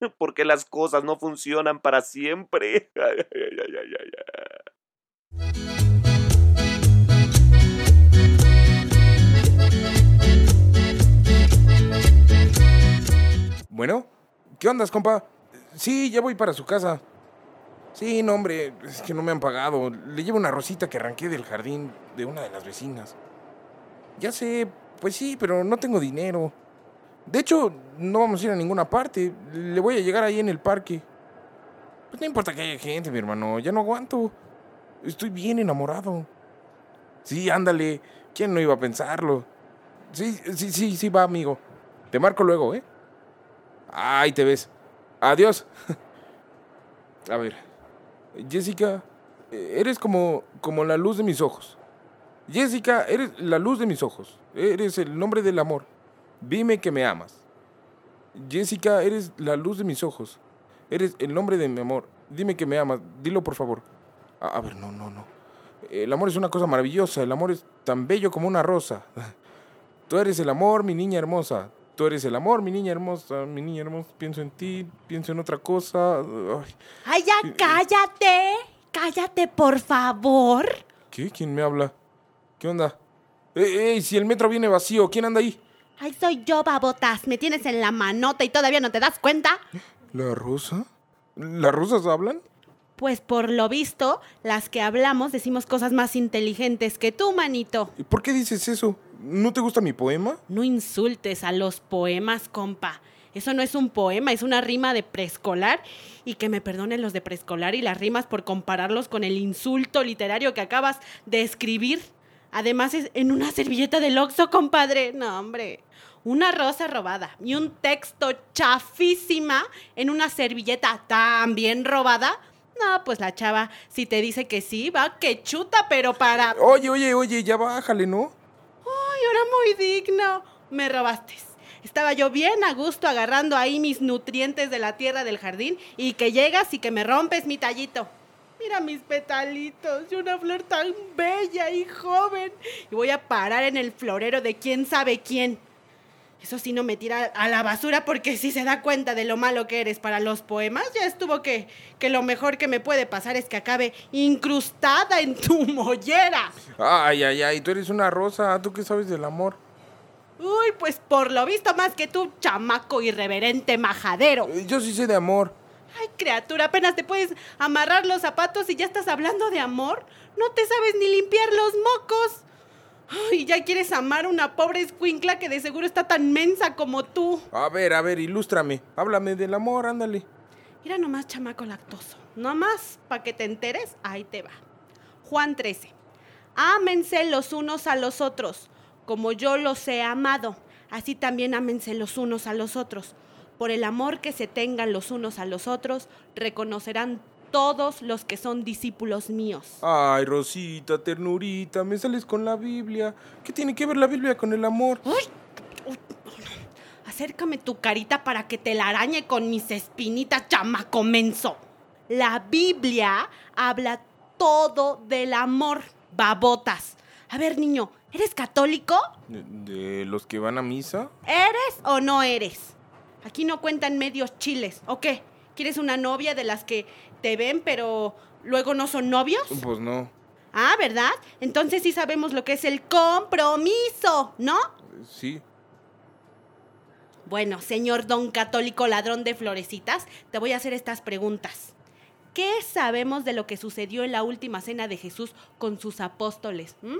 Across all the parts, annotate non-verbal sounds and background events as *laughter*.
*laughs* Porque las cosas no funcionan para siempre. *laughs* Bueno, ¿qué ondas, compa? Sí, ya voy para su casa. Sí, no, hombre, es que no me han pagado. Le llevo una rosita que arranqué del jardín de una de las vecinas. Ya sé, pues sí, pero no tengo dinero. De hecho, no vamos a ir a ninguna parte. Le voy a llegar ahí en el parque. Pues no importa que haya gente, mi hermano. Ya no aguanto. Estoy bien enamorado. Sí, ándale. ¿Quién no iba a pensarlo? Sí, sí, sí, sí, va, amigo. Te marco luego, ¿eh? Ahí te ves. Adiós. *laughs* A ver. Jessica, eres como, como la luz de mis ojos. Jessica, eres la luz de mis ojos. Eres el nombre del amor. Dime que me amas. Jessica, eres la luz de mis ojos. Eres el nombre de mi amor. Dime que me amas. Dilo, por favor. A, a ver, no, no, no. El amor es una cosa maravillosa. El amor es tan bello como una rosa. *laughs* Tú eres el amor, mi niña hermosa. Tú eres el amor, mi niña hermosa, mi niña hermosa. Pienso en ti, pienso en otra cosa. Ay, ¡Ay, ya cállate! ¡Cállate, por favor! ¿Qué? ¿Quién me habla? ¿Qué onda? ¡Ey, ey! Si el metro viene vacío, ¿quién anda ahí? ¡Ay, soy yo, babotas! Me tienes en la manota y todavía no te das cuenta. ¿La rosa? ¿Las rosas hablan? Pues por lo visto, las que hablamos decimos cosas más inteligentes que tú, manito. ¿Y por qué dices eso? ¿No te gusta mi poema? No insultes a los poemas, compa. Eso no es un poema, es una rima de preescolar. Y que me perdonen los de preescolar y las rimas por compararlos con el insulto literario que acabas de escribir. Además es en una servilleta del Oxxo, compadre. No, hombre. Una rosa robada y un texto chafísima en una servilleta también robada. No, pues la chava, si te dice que sí, va que chuta, pero para... Oye, oye, oye, ya bájale, ¿no? Ay, ahora muy digno. Me robaste. Estaba yo bien a gusto agarrando ahí mis nutrientes de la tierra del jardín y que llegas y que me rompes mi tallito. Mira mis petalitos y una flor tan bella y joven. Y voy a parar en el florero de quién sabe quién. Eso sí no me tira a la basura porque si se da cuenta de lo malo que eres para los poemas, ya estuvo que, que lo mejor que me puede pasar es que acabe incrustada en tu *laughs* mollera. Ay, ay, ay, tú eres una rosa, ¿tú qué sabes del amor? Uy, pues por lo visto más que tú, chamaco irreverente majadero. Yo sí sé de amor. Ay, criatura, apenas te puedes amarrar los zapatos y ya estás hablando de amor. No te sabes ni limpiar los mocos. Ay, ya quieres amar a una pobre escuincla que de seguro está tan mensa como tú. A ver, a ver, ilústrame. Háblame del amor, ándale. Mira nomás, chamaco lactoso. Nomás, para que te enteres, ahí te va. Juan 13. Ámense los unos a los otros, como yo los he amado. Así también ámense los unos a los otros. Por el amor que se tengan los unos a los otros, reconocerán todos los que son discípulos míos. Ay, Rosita, ternurita, me sales con la Biblia. ¿Qué tiene que ver la Biblia con el amor? ¡Uy! Uy, Acércame tu carita para que te la arañe con mis espinitas, chamaco menso. La Biblia habla todo del amor, babotas. A ver, niño, ¿eres católico? ¿De, de los que van a misa? ¿Eres o no eres? Aquí no cuentan medios chiles, ¿o qué? ¿Quieres una novia de las que te ven pero luego no son novios? Pues no. Ah, ¿verdad? Entonces sí sabemos lo que es el compromiso, ¿no? Sí. Bueno, señor don católico ladrón de florecitas, te voy a hacer estas preguntas. ¿qué sabemos de lo que sucedió en la última cena de Jesús con sus apóstoles? ¿Mm?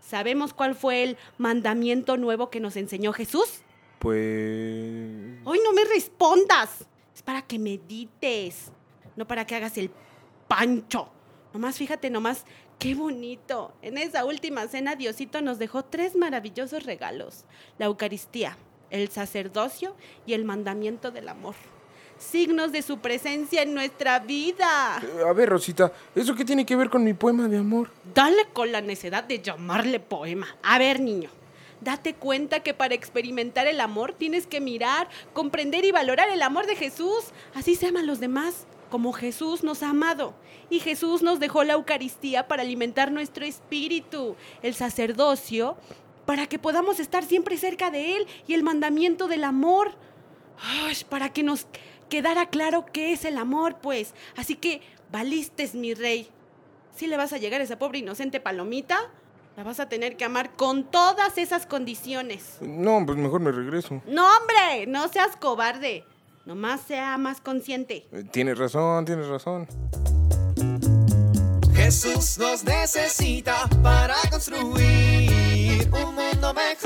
¿Sabemos cuál fue el mandamiento nuevo que nos enseñó Jesús? Pues... Hoy no me respondas. Es para que medites, no para que hagas el pancho. Nomás fíjate, nomás, qué bonito. En esa última cena Diosito nos dejó tres maravillosos regalos. La Eucaristía, el sacerdocio y el mandamiento del amor. Signos de su presencia en nuestra vida. A ver, Rosita, ¿eso qué tiene que ver con mi poema de amor? Dale con la necedad de llamarle poema. A ver, niño. Date cuenta que para experimentar el amor tienes que mirar, comprender y valorar el amor de Jesús. Así se aman los demás, como Jesús nos ha amado. Y Jesús nos dejó la Eucaristía para alimentar nuestro espíritu, el sacerdocio, para que podamos estar siempre cerca de Él y el mandamiento del amor. Ay, para que nos quedara claro qué es el amor, pues. Así que, valistes, mi rey. Si le vas a llegar a esa pobre inocente palomita, la vas a tener que amar con todas esas condiciones. No, pues mejor me regreso. No, hombre, no seas cobarde. Nomás sea más consciente. Eh, Tienes razón, tienes razón. Jesús nos necesita para construir un mundo mejor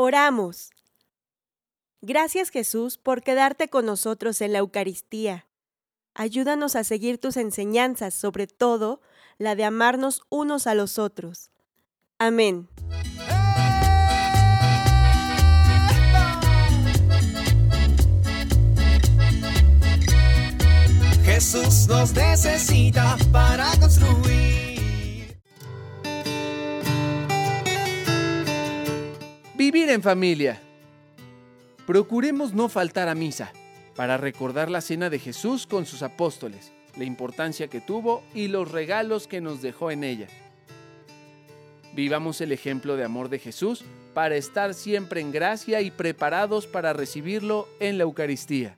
Oramos. Gracias Jesús por quedarte con nosotros en la Eucaristía. Ayúdanos a seguir tus enseñanzas, sobre todo la de amarnos unos a los otros. Amén. Jesús nos necesita para construir. Vivir en familia. Procuremos no faltar a misa para recordar la cena de Jesús con sus apóstoles, la importancia que tuvo y los regalos que nos dejó en ella. Vivamos el ejemplo de amor de Jesús para estar siempre en gracia y preparados para recibirlo en la Eucaristía.